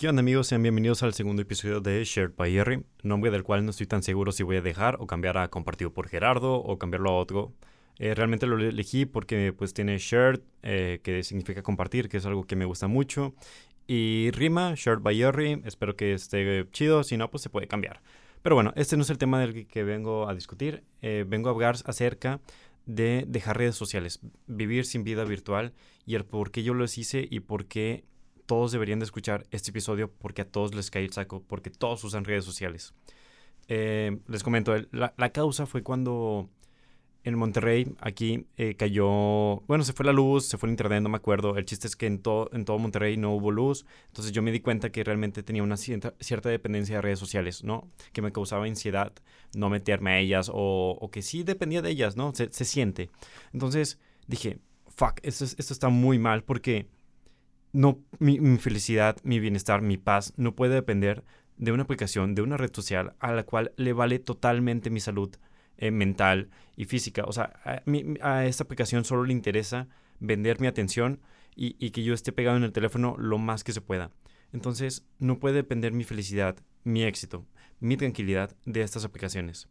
¿Qué onda amigos? Sean bienvenidos al segundo episodio de Shared by Jerry, nombre del cual no estoy tan seguro si voy a dejar o cambiar a compartido por Gerardo o cambiarlo a otro. Eh, realmente lo elegí porque pues tiene shared, eh, que significa compartir, que es algo que me gusta mucho. Y rima, shared by Jerry, espero que esté chido, si no pues se puede cambiar. Pero bueno, este no es el tema del que vengo a discutir, eh, vengo a hablar acerca de dejar redes sociales, vivir sin vida virtual y el por qué yo los hice y por qué todos deberían de escuchar este episodio porque a todos les cae el saco, porque todos usan redes sociales. Eh, les comento, la, la, causa fue cuando en Monterrey, aquí eh, cayó, bueno, se fue la luz, se fue el internet, no me acuerdo. El chiste es que en, todo en todo Monterrey no hubo luz. Entonces yo me di cuenta que realmente tenía una cierta, cierta dependencia de redes sociales, ¿no? Que me causaba ansiedad no meterme a ellas o, o que sí dependía de ellas, ¿no? Se, se siente. Entonces dije, fuck, esto, esto está muy mal porque no, mi, felicidad, mi bienestar, mi paz no puede depender de una aplicación, de una red social a la cual le vale totalmente mi salud eh, mental y física. O sea, a, esta aplicación solo le interesa vender mi atención y, y, que yo esté pegado en el teléfono lo más que se pueda. Entonces, no puede depender mi felicidad, mi éxito, mi tranquilidad de estas aplicaciones.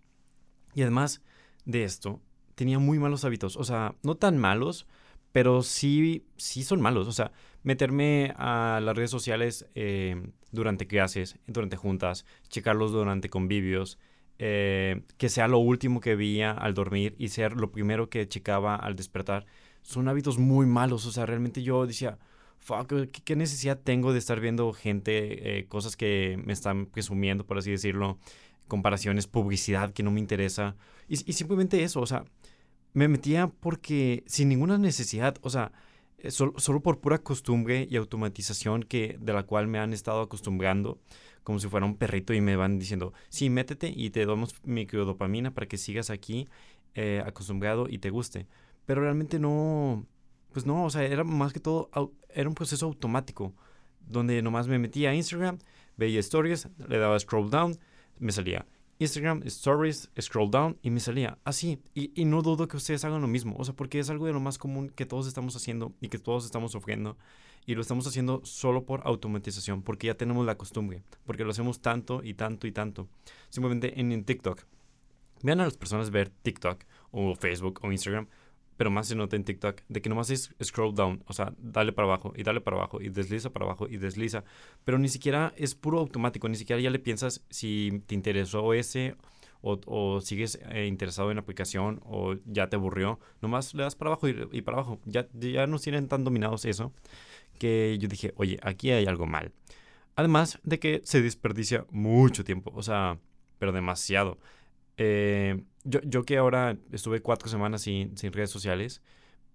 Y además de esto, tenía muy malos hábitos. O sea, no tan malos, pero sí, sí son malos. O sea, meterme a las redes sociales eh, durante clases, durante juntas, checarlos durante convivios, eh, que sea lo último que veía al dormir y ser lo primero que checaba al despertar, son hábitos muy malos. O sea, realmente yo decía, fuck, ¿qué, necesidad tengo de estar viendo gente, eh, cosas que me están presumiendo, por así decirlo, comparaciones, publicidad que no me interesa? Y, y simplemente eso, o sea, me metía porque sin ninguna necesidad, o sea, eh, solo, por pura costumbre y automatización que, de la cual me han estado acostumbrando, como si fuera un perrito y me van diciendo, sí, métete y te damos microdopamina para que sigas aquí eh, acostumbrado y te guste. Pero realmente no, pues no, o sea, era más que todo, era un proceso automático, donde nomás me metía a Instagram, veía stories, le daba scroll down, me salía Instagram, Stories, scroll down y me salía así. Y, no dudo que ustedes hagan lo mismo. O sea, porque es algo de lo más común que todos estamos haciendo y que todos estamos sufriendo. Y lo estamos haciendo solo por automatización, porque ya tenemos la costumbre, porque lo hacemos tanto y tanto y tanto. Simplemente en, en TikTok. Vean a las personas ver TikTok o Facebook o Instagram pero más se nota en TikTok, de que nomás es scroll down, o sea, dale para abajo y dale para abajo y desliza para abajo y desliza, pero ni siquiera es puro automático, ni siquiera ya le piensas si te interesó ese o, sigues eh, interesado en la aplicación o ya te aburrió, nomás le das para abajo y, para abajo, ya, ya nos tienen tan dominados eso que yo dije, oye, aquí hay algo mal. Además de que se desperdicia mucho tiempo, o sea, pero demasiado. Eh, yo, yo que ahora estuve cuatro semanas sin, sin redes sociales,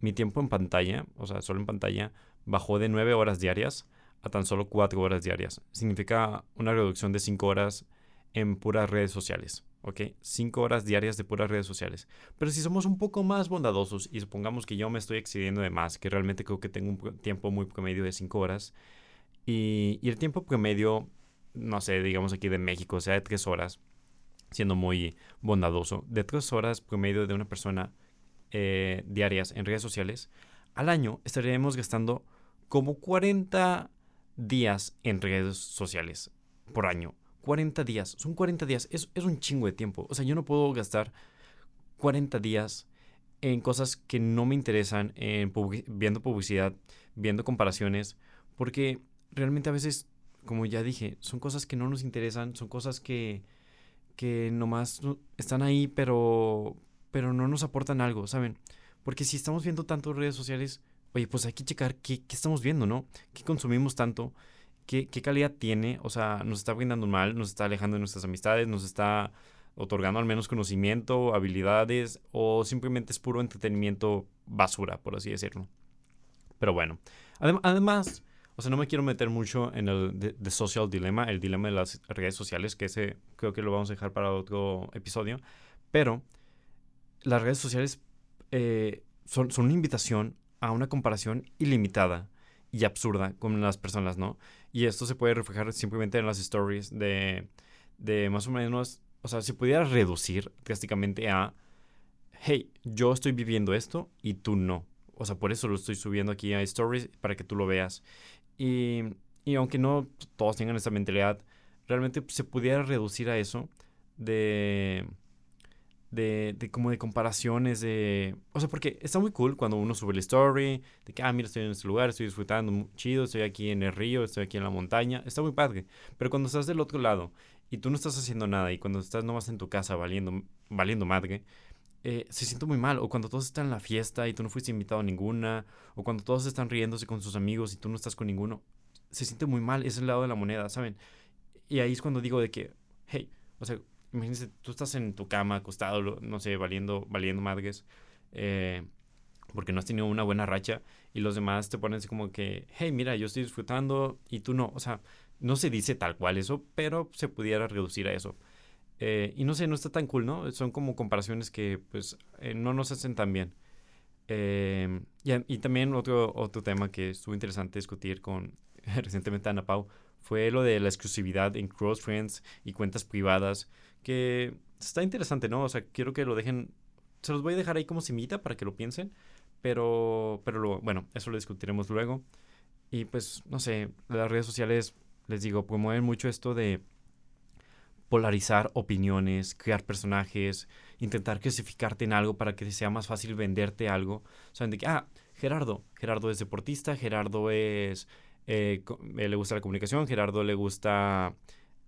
mi tiempo en pantalla, o sea, solo en pantalla, bajó de nueve horas diarias a tan solo cuatro horas diarias. Significa una reducción de cinco horas en puras redes sociales, ¿ok? Cinco horas diarias de puras redes sociales. Pero si somos un poco más bondadosos y supongamos que yo me estoy excediendo de más, que realmente creo que tengo un tiempo muy promedio de cinco horas, y, y el tiempo promedio, no sé, digamos aquí de México, sea de tres horas, siendo muy bondadoso, de tres horas promedio de una persona eh, diarias en redes sociales, al año estaríamos gastando como 40 días en redes sociales por año. 40 días, son 40 días, es, es un chingo de tiempo. O sea, yo no puedo gastar 40 días en cosas que no me interesan, en viendo publicidad, viendo comparaciones, porque realmente a veces, como ya dije, son cosas que no nos interesan, son cosas que que nomás están ahí, pero, pero no nos aportan algo, ¿saben? Porque si estamos viendo tanto redes sociales, oye, pues hay que checar qué, qué estamos viendo, ¿no? ¿Qué consumimos tanto? ¿Qué, ¿Qué, calidad tiene? O sea, nos está brindando mal, nos está alejando de nuestras amistades, nos está otorgando al menos conocimiento, habilidades, o simplemente es puro entretenimiento basura, por así decirlo. Pero bueno, además o sea, no me quiero meter mucho en el de, social dilemma, el dilema de las redes sociales, que ese creo que lo vamos a dejar para otro episodio. Pero las redes sociales eh, son, una invitación a una comparación ilimitada y absurda con las personas, ¿no? Y esto se puede reflejar simplemente en las stories de, de más o menos, o sea, si pudiera reducir drásticamente a, hey, yo estoy viviendo esto y tú no. O sea, por eso lo estoy subiendo aquí a stories para que tú lo veas. Y, y aunque no todos tengan esa mentalidad, realmente se pudiera reducir a eso de, de, de, como de comparaciones de... O sea, porque está muy cool cuando uno sube la story, de que, ah, mira, estoy en este lugar, estoy disfrutando, chido, estoy aquí en el río, estoy aquí en la montaña, está muy padre. Pero cuando estás del otro lado y tú no estás haciendo nada y cuando estás nomás en tu casa valiendo, valiendo madre, eh, se siente muy mal. O cuando todos están en la fiesta y tú no fuiste invitado a ninguna. O cuando todos están riéndose con sus amigos y tú no estás con ninguno. Se siente muy mal. Es el lado de la moneda, ¿saben? Y ahí es cuando digo de que, hey, o sea, imagínense, tú estás en tu cama acostado, no sé, valiendo, valiendo madres. Eh, porque no has tenido una buena racha y los demás te ponen así como que, hey, mira, yo estoy disfrutando y tú no. O sea, no se dice tal cual eso, pero se pudiera reducir a eso. Eh, y no sé, no está tan cool, ¿no? Son como comparaciones que pues eh, no nos hacen tan bien. Eh, y, también otro, otro tema que estuvo interesante discutir con recientemente Ana Pau fue lo de la exclusividad en Cross Friends y cuentas privadas, que está interesante, ¿no? O sea, quiero que lo dejen, se los voy a dejar ahí como semita para que lo piensen, pero, pero lo, bueno, eso lo discutiremos luego. Y pues, no sé, las redes sociales, les digo, promueven mucho esto de polarizar opiniones, crear personajes, intentar clasificarte en algo para que sea más fácil venderte algo. Sea, de que, ah, Gerardo, Gerardo es deportista, Gerardo es, eh, eh, le gusta la comunicación, Gerardo le gusta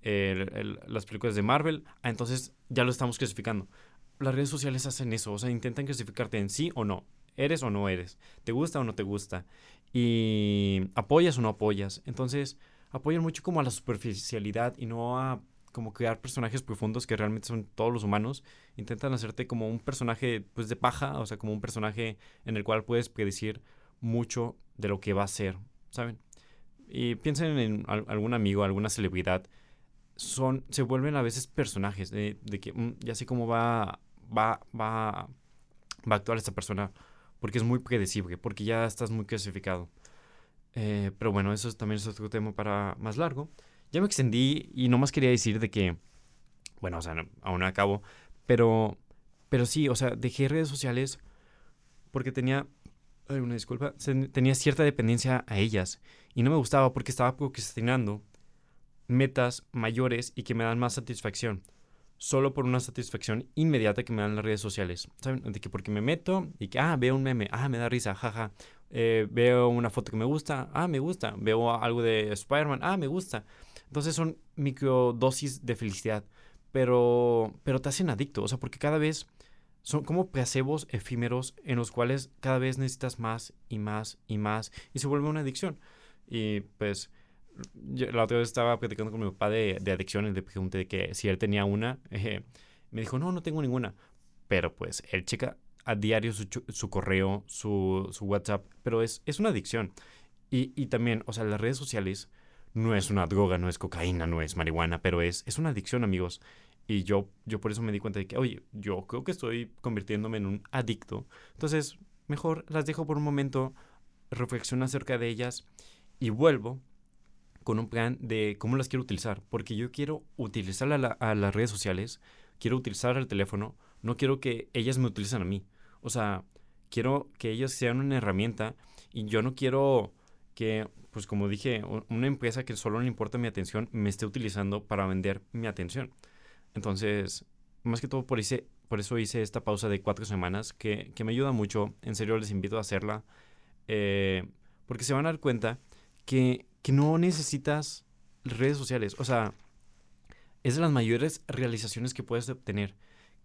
las películas de Marvel, ah, entonces ya lo estamos clasificando. Las redes sociales hacen eso, o sea, intentan clasificarte en sí o no, eres o no eres, te gusta o no te gusta, y apoyas o no apoyas. Entonces, apoyan mucho como a la superficialidad y no a como crear personajes profundos que realmente son todos los humanos. Intentan hacerte como un personaje pues de paja, o sea, como un personaje en el cual puedes predecir mucho de lo que va a ser, ¿saben? Y piensen en algún amigo, alguna celebridad. Son, se vuelven a veces personajes de, que mm, ya sé cómo va, va, va, va a actuar esta persona porque es muy predecible, porque ya estás muy clasificado. Eh, pero bueno, eso también es otro tema para más largo. Ya me extendí y no más quería decir de que, bueno, o sea, aún no acabo, pero, pero sí, o sea, dejé redes sociales porque tenía, ay, una disculpa, tenía cierta dependencia a ellas y no me gustaba porque estaba procrastinando metas mayores y que me dan más satisfacción solo por una satisfacción inmediata que me dan las redes sociales. ¿Saben? De que porque me meto y que, ah, veo un meme, ah, me da risa, jaja. Eh, veo una foto que me gusta, ah, me gusta. Veo algo de Spider-Man, ah, me gusta. Entonces son microdosis de felicidad, pero, pero te hacen adicto, o sea, porque cada vez son como placebos efímeros en los cuales cada vez necesitas más y más y más y se vuelve una adicción. Y pues la otra vez estaba platicando con mi papá de, de adicciones, le pregunté de que si él tenía una, eh, me dijo, no, no tengo ninguna, pero pues él checa a diario su, su correo, su, su, WhatsApp, pero es, es una adicción. Y, y también, o sea, las redes sociales no es una droga, no es cocaína, no es marihuana, pero es, es una adicción, amigos. Y yo, yo por eso me di cuenta de que, oye, yo creo que estoy convirtiéndome en un adicto. Entonces, mejor las dejo por un momento, reflexiono acerca de ellas y vuelvo con un plan de cómo las quiero utilizar. Porque yo quiero utilizar a, las redes sociales, quiero utilizar el teléfono, no quiero que ellas me utilicen a mí. O sea, quiero que ellas sean una herramienta y yo no quiero que pues como dije, una empresa que solo le importa mi atención me esté utilizando para vender mi atención. Entonces, más que todo por, por eso hice esta pausa de cuatro semanas que, me ayuda mucho. En serio, les invito a hacerla. Eh, porque se van a dar cuenta que, que no necesitas redes sociales. O sea, es de las mayores realizaciones que puedes obtener.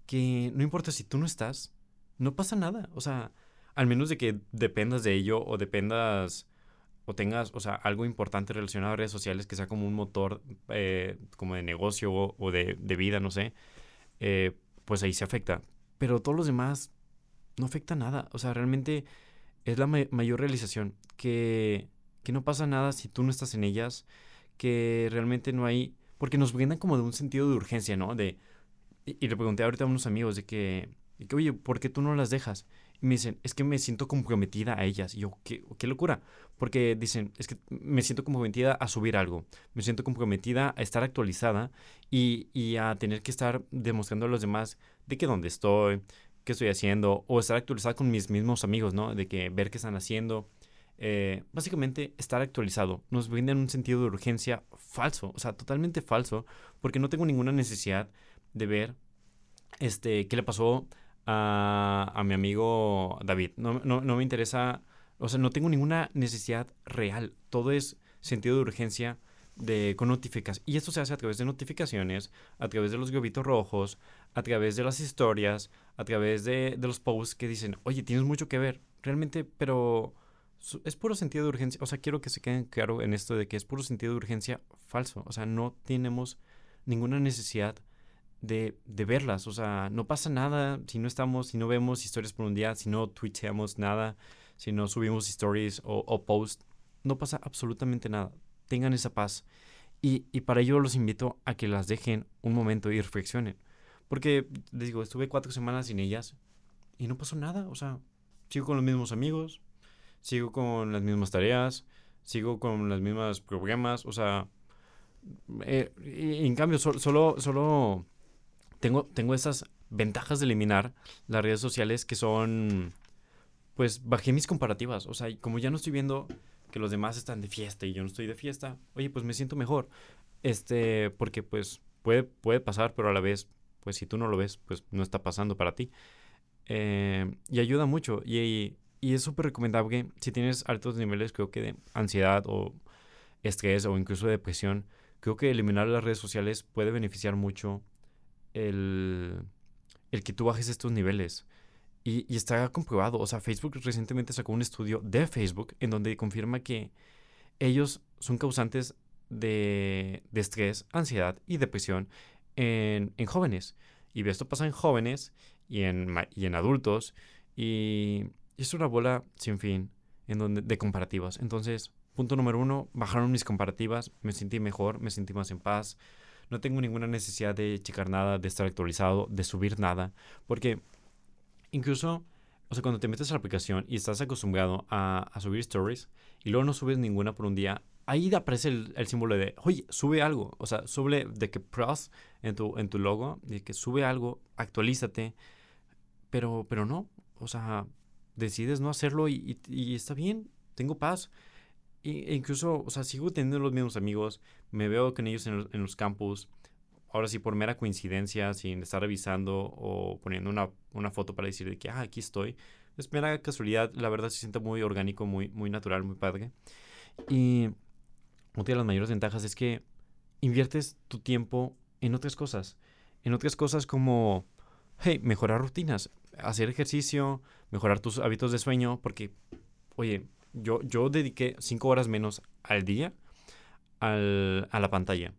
Que no importa si tú no estás, no pasa nada. O sea, al menos de que dependas de ello o dependas o tengas, o sea, algo importante relacionado a redes sociales que sea como un motor eh, como de negocio o, de, vida, no sé, eh, pues ahí se afecta. Pero todos los demás no afecta nada. O sea, realmente es la mayor realización. Que, que no pasa nada si tú no estás en ellas. Que realmente no hay... Porque nos brindan como de un sentido de urgencia, ¿no? De, y, le pregunté ahorita a unos amigos de que, de que, oye, ¿por qué tú no las dejas? Me dicen, es que me siento comprometida a ellas. Y yo, qué, qué locura. Porque dicen, es que me siento comprometida a subir algo. Me siento comprometida a estar actualizada y, y a tener que estar demostrando a los demás de que dónde estoy, qué estoy haciendo, o estar actualizada con mis mismos amigos, ¿no? De que ver qué están haciendo. eh, básicamente estar actualizado. Nos brindan un sentido de urgencia falso, o sea, totalmente falso, porque no tengo ninguna necesidad de ver este, qué le pasó a, a mi amigo David. No, no, no me interesa, o sea, no tengo ninguna necesidad real. Todo es sentido de urgencia de, con notificaciones. Y esto se hace a través de notificaciones, a través de los globitos rojos, a través de las historias, a través de, de los posts que dicen, oye, tienes mucho que ver. Realmente, pero es puro sentido de urgencia. O sea, quiero que se queden claro en esto de que es puro sentido de urgencia falso. O sea, no tenemos ninguna necesidad de, de, verlas. O sea, no pasa nada si no estamos, si no vemos historias por un día, si no tuiteamos nada, si no subimos stories o, o posts. No pasa absolutamente nada. Tengan esa paz. Y, y, para ello los invito a que las dejen un momento y reflexionen. Porque, les digo, estuve cuatro semanas sin ellas y no pasó nada. O sea, sigo con los mismos amigos, sigo con las mismas tareas, sigo con las mismas problemas, o sea, eh, en cambio, solo, solo tengo, tengo esas ventajas de eliminar las redes sociales que son, pues bajé mis comparativas, o sea, como ya no estoy viendo que los demás están de fiesta y yo no estoy de fiesta, oye, pues me siento mejor, este, porque pues puede, puede pasar, pero a la vez, pues si tú no lo ves, pues no está pasando para ti. Eh, y ayuda mucho. Y, y es súper recomendable si tienes altos niveles, creo que de ansiedad o estrés o incluso depresión. Creo que eliminar las redes sociales puede beneficiar mucho el, el que tú bajes estos niveles. Y, y, está comprobado. O sea, Facebook recientemente sacó un estudio de Facebook en donde confirma que ellos son causantes de, de estrés, ansiedad y depresión en, en, jóvenes. Y esto pasa en jóvenes y en, y en adultos. Y, es una bola sin fin en donde, de comparativas. Entonces, punto número uno, bajaron mis comparativas, me sentí mejor, me sentí más en paz. No tengo ninguna necesidad de checar nada, de estar actualizado, de subir nada. Porque incluso, o sea, cuando te metes a la aplicación y estás acostumbrado a, subir stories y luego no subes ninguna por un día, ahí aparece el, el, símbolo de, oye, sube algo. O sea, sube de que pros en tu, en tu logo, de que sube algo, actualízate. Pero, pero no, o sea, decides no hacerlo y, está bien, tengo paz. E incluso, o sea, sigo teniendo los mismos amigos, me veo con ellos en, los campus, ahora sí por mera coincidencia, sin estar revisando o poniendo una, una foto para decir de que, ah, aquí estoy. Es mera casualidad, la verdad se siente muy orgánico, muy, muy natural, muy padre. Y otra de las mayores ventajas es que inviertes tu tiempo en otras cosas. En otras cosas como, hey, mejorar rutinas hacer ejercicio, mejorar tus hábitos de sueño, porque, oye, yo, yo dediqué cinco horas menos al día al, a la pantalla.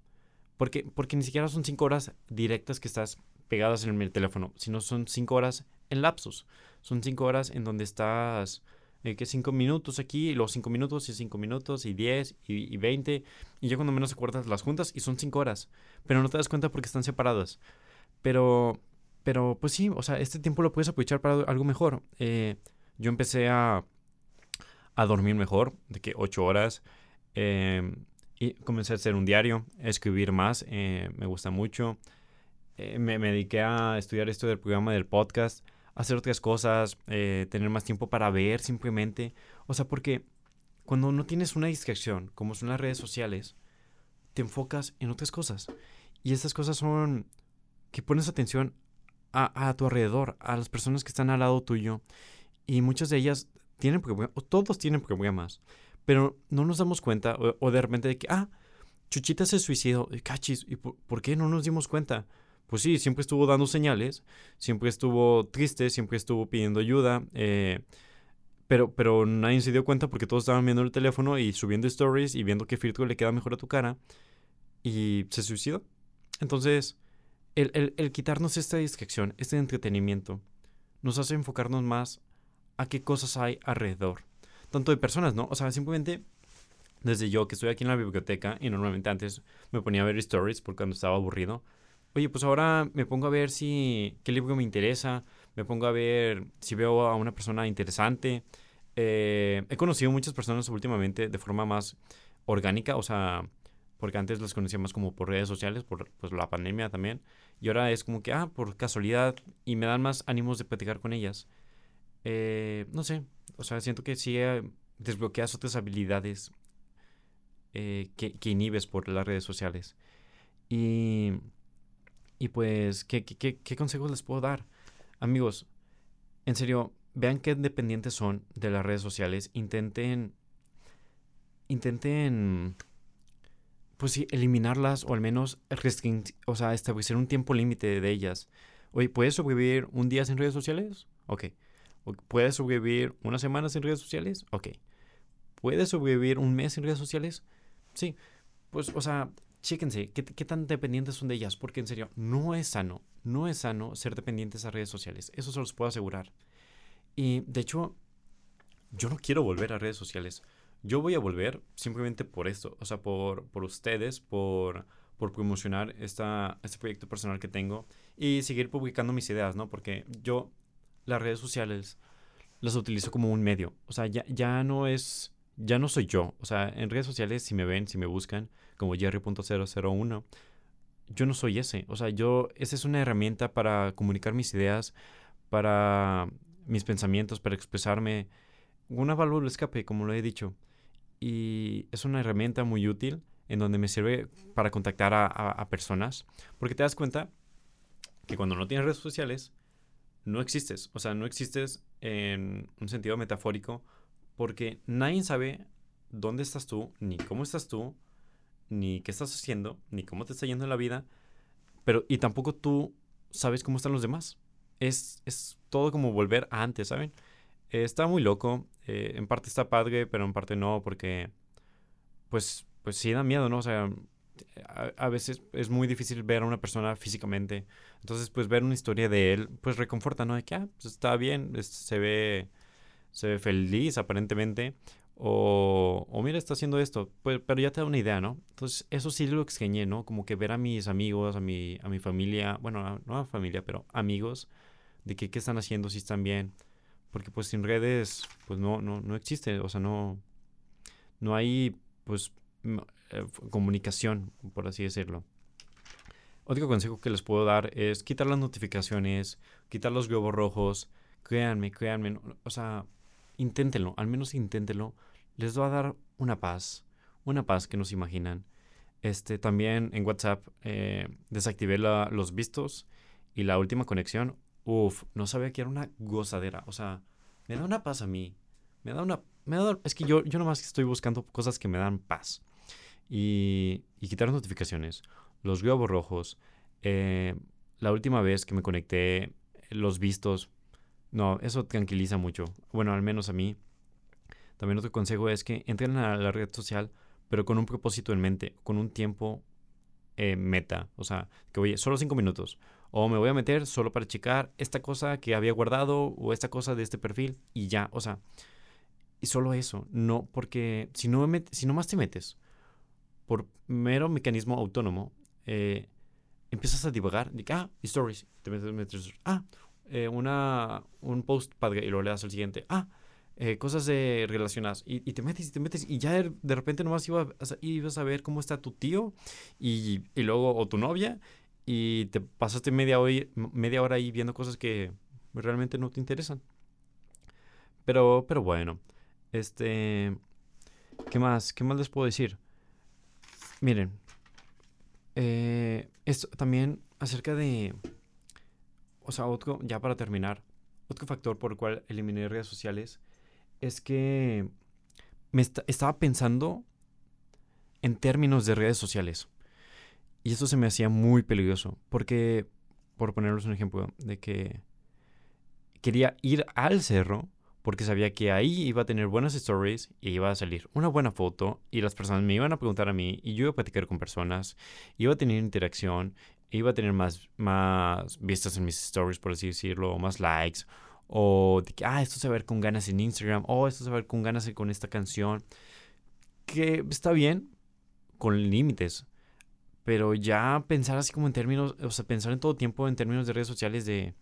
Porque, porque ni siquiera son cinco horas directas que estás pegadas en el teléfono, sino son cinco horas en lapsos. Son cinco horas en donde estás, eh, que cinco minutos aquí, y los cinco minutos, y cinco minutos, y diez, y, y veinte. Y ya cuando menos acuerdas las juntas, y son cinco horas. Pero no te das cuenta porque están separadas. Pero pero pues sí, o sea, este tiempo lo puedes aprovechar para algo mejor. Eh, yo empecé a, a, dormir mejor, de que ocho horas. Eh, y comencé a hacer un diario, escribir más, eh, me gusta mucho. Me, me, dediqué a estudiar esto del programa del podcast, hacer otras cosas, tener más tiempo para ver simplemente. O sea, porque cuando no tienes una distracción, como son las redes sociales, te enfocas en otras cosas. Y estas cosas son que pones atención a, tu alrededor, a las personas que están al lado tuyo. Y muchas de ellas tienen problemas, o todos tienen problemas, pero no nos damos cuenta, o, de repente de que, ah, Chuchita se suicidó, cachis, ¿y por, qué no nos dimos cuenta? Pues sí, siempre estuvo dando señales, siempre estuvo triste, siempre estuvo pidiendo ayuda, eh, pero, pero nadie se dio cuenta porque todos estaban viendo el teléfono y subiendo stories y viendo qué filtro le queda mejor a tu cara, y se suicidó. Entonces, el, quitarnos esta distracción, este entretenimiento, nos hace enfocarnos más a qué cosas hay alrededor. Tanto de personas, ¿no? O sea, simplemente desde yo que estoy aquí en la biblioteca y normalmente antes me ponía a ver stories porque cuando estaba aburrido. Oye, pues ahora me pongo a ver si qué libro me interesa, me pongo a ver si veo a una persona interesante. Eh, he conocido muchas personas últimamente de forma más orgánica, o sea, porque antes las conocíamos como por redes sociales, por pues, la pandemia también, y ahora es como que, ah, por casualidad, y me dan más ánimos de platicar con ellas. Eh, no sé, o sea, siento que sí he desbloqueas otras habilidades eh, que, inhibes por las redes sociales. Y, y pues, ¿qué, qué, qué consejos les puedo dar? Amigos, en serio, vean qué dependientes son de las redes sociales. Intenten, intenten, pues sí, eliminarlas o al menos o sea, establecer un tiempo límite de ellas. Oye, ¿puedes sobrevivir un día sin redes sociales? Ok. ¿Puedes sobrevivir una semana sin redes sociales? Ok. ¿Puedes sobrevivir un mes sin redes sociales? Sí. Pues, o sea, chéquense, ¿qué, ¿qué, tan dependientes son de ellas? Porque en serio, no es sano, no es sano ser dependientes a redes sociales. Eso se los puedo asegurar. Y de hecho, yo no quiero volver a redes sociales. Yo voy a volver simplemente por esto, o sea, por, por ustedes, por, por promocionar esta, este proyecto personal que tengo y seguir publicando mis ideas, ¿no? Porque yo las redes sociales las utilizo como un medio. O sea, ya, ya no es, ya no soy yo. O sea, en redes sociales, si me ven, si me buscan, como Jerry.001, yo no soy ese. O sea, yo, esa es una herramienta para comunicar mis ideas, para mis pensamientos, para expresarme. Una válvula escape, como lo he dicho. Y es una herramienta muy útil en donde me sirve para contactar a, a personas. Porque te das cuenta que cuando no tienes redes sociales, no existes. O sea, no existes en un sentido metafórico porque nadie sabe dónde estás tú, ni cómo estás tú, ni qué estás haciendo, ni cómo te está yendo en la vida, pero y tampoco tú sabes cómo están los demás. Es, es todo como volver a antes, ¿saben? está muy loco, eh, en parte está padre, pero en parte no, porque pues, pues sí da miedo, ¿no? O sea, a, veces es muy difícil ver a una persona físicamente. Entonces, pues ver una historia de él, pues reconforta, ¿no? De que, ah, pues está bien, se ve, se ve feliz aparentemente. O, o mira, está haciendo esto. Pues, pero ya te da una idea, ¿no? Entonces, eso sí lo extrañé, ¿no? Como que ver a mis amigos, a mi, a mi familia, bueno, no a familia, pero amigos, de que qué están haciendo, si están bien. Porque pues sin redes, pues no, no, no existe, o sea, no, no hay, pues, eh, comunicación, por así decirlo. Otro consejo que les puedo dar es quitar las notificaciones, quitar los globos rojos. Créanme, créanme, o sea, inténtenlo, al menos inténtenlo. Les va a dar una paz, una paz que no se imaginan. Este, también en WhatsApp eh, desactivé los vistos y la última conexión. Uf, no sabía que era una gozadera. O sea, me da una paz a mí. Me da una... Me da, es que yo, yo nomás estoy buscando cosas que me dan paz y, quitar notificaciones, los globos rojos. Eh, la última vez que me conecté, los vistos, no, eso tranquiliza mucho. Bueno, al menos a mí. También otro consejo es que entren a la red social, pero con un propósito en mente, con un tiempo eh, meta. O sea, que oye, solo cinco minutos. O me voy a meter solo para checar esta cosa que había guardado o esta cosa de este perfil y ya. O sea, y solo eso. No, porque si no, si no más te metes por mero mecanismo autónomo, eh, empiezas a divagar. Ah, stories. Te metes, ah, eh, una, un post padre y lo le das al siguiente. Ah, eh, cosas de relacionadas. Y, te metes y te metes. Y ya de, repente nomás iba ibas a ver cómo está tu tío y, y, luego o tu novia. Y te pasaste media, hoy, media hora ahí viendo cosas que realmente no te interesan. Pero, pero bueno. Este. ¿Qué más? ¿Qué más les puedo decir? Miren, eh, esto también acerca de, o sea, otro, ya para terminar, otro factor por el cual eliminé redes sociales es que me estaba pensando en términos de redes sociales. Y eso se me hacía muy peligroso, porque, por ponerles un ejemplo, de que quería ir al cerro porque sabía que ahí iba a tener buenas stories y iba a salir una buena foto y las personas me iban a preguntar a mí y yo iba a platicar con personas, iba a tener interacción, iba a tener más, más vistas en mis stories, por así decirlo, o más likes, o de que, ah, esto se va a ver con ganas en Instagram, o esto se va a ver con ganas con esta canción, que está bien, con límites, pero ya pensar así como en términos, o sea, pensar en todo tiempo en términos de redes sociales de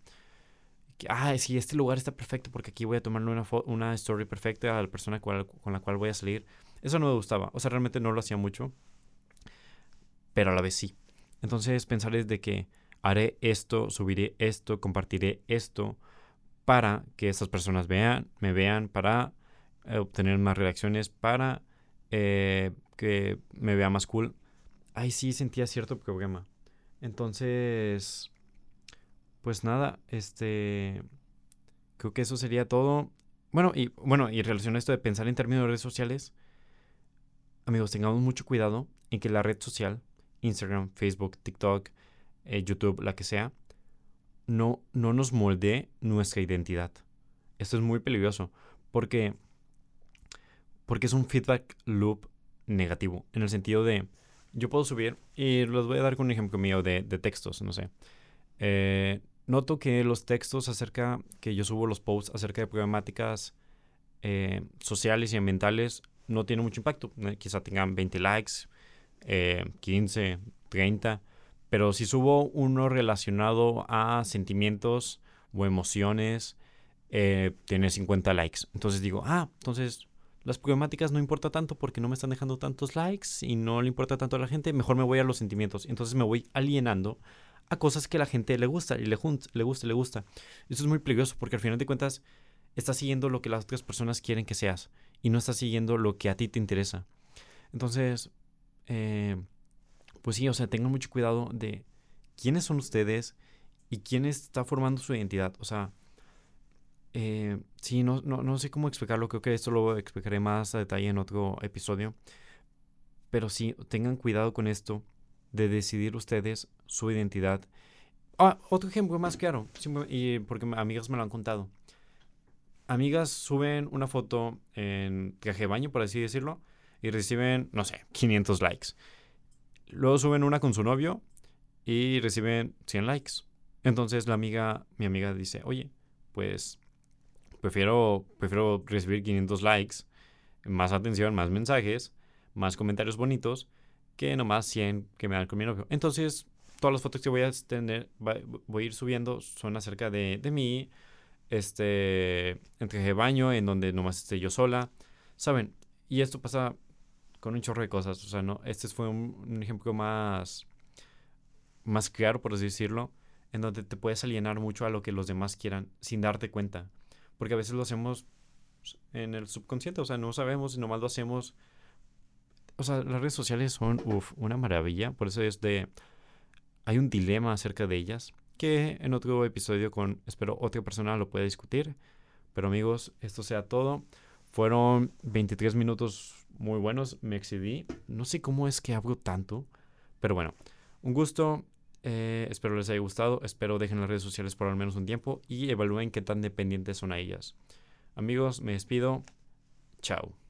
ah, sí, este lugar está perfecto porque aquí voy a tomarle una, una story perfecta a la persona con la cual voy a salir. Eso no me gustaba. O sea, realmente no lo hacía mucho. Pero a la vez sí. Entonces pensar de que haré esto, subiré esto, compartiré esto para que esas personas vean, me vean, para eh, obtener más reacciones para eh, que me vea más cool. Ahí sí sentía cierto problema. Entonces, pues nada, este, creo que eso sería todo. Bueno, y bueno, y en relación a esto de pensar en términos de redes sociales, amigos, tengamos mucho cuidado en que la red social, Instagram, Facebook, TikTok, eh, YouTube, la que sea, no, no nos moldee nuestra identidad. Esto es muy peligroso porque, porque es un feedback loop negativo, en el sentido de, yo puedo subir, y los voy a dar con un ejemplo mío de, de textos, no sé. Eh, noto que los textos acerca, que yo subo los posts acerca de problemáticas eh, sociales y ambientales, no tienen mucho impacto. Eh, quizá tengan 20 likes, 15, 30, pero si subo uno relacionado a sentimientos o emociones, tiene 50 likes. Entonces digo, ah, entonces las problemáticas no importa tanto porque no me están dejando tantos likes y no le importa tanto a la gente, mejor me voy a los sentimientos. Entonces me voy alienando a cosas que la gente le gusta y le, le gusta, le gusta. Eso es muy peligroso porque al final de cuentas estás siguiendo lo que las otras personas quieren que seas y no estás siguiendo lo que a ti te interesa. Entonces, eh, pues sí, o sea, tengan mucho cuidado de quiénes son ustedes y quién está formando su identidad. O sea, eh, sí, no, no, no, sé cómo explicarlo, creo que esto lo explicaré más a detalle en otro episodio. Pero sí, tengan cuidado con esto de decidir ustedes su identidad. Ah, otro ejemplo más claro, y porque amigas me lo han contado. Amigas suben una foto en traje de baño, por así decirlo, y reciben, no sé, 500 likes. Luego suben una con su novio y reciben 100 likes. Entonces la amiga, mi amiga dice, oye, pues prefiero, prefiero recibir 500 likes, más atención, más mensajes, más comentarios bonitos, que nomás 100 que me dan con mi novio. Entonces, todas las fotos que voy a tener, voy ir subiendo son acerca de, de mí, este, traje baño, en donde nomás esté yo sola. ¿Saben? Y esto pasa con un chorro de cosas. O sea, no, este fue un, un ejemplo más, más claro, por así decirlo, en donde te puedes alienar mucho a lo que los demás quieran sin darte cuenta. Porque a veces lo hacemos en el subconsciente, o sea, no sabemos y nomás lo hacemos. O sea, las redes sociales son, uff, una maravilla. Por eso es de. Hay un dilema acerca de ellas que en otro episodio con, espero, otra persona lo pueda discutir. Pero amigos, esto sea todo. Fueron 23 minutos muy buenos, me excedí. No sé cómo es que hablo tanto, pero bueno, un gusto. Eh, espero les haya gustado. Espero dejen las redes sociales por al menos un tiempo y evalúen qué tan dependientes son a ellas. Amigos, me despido. Chao.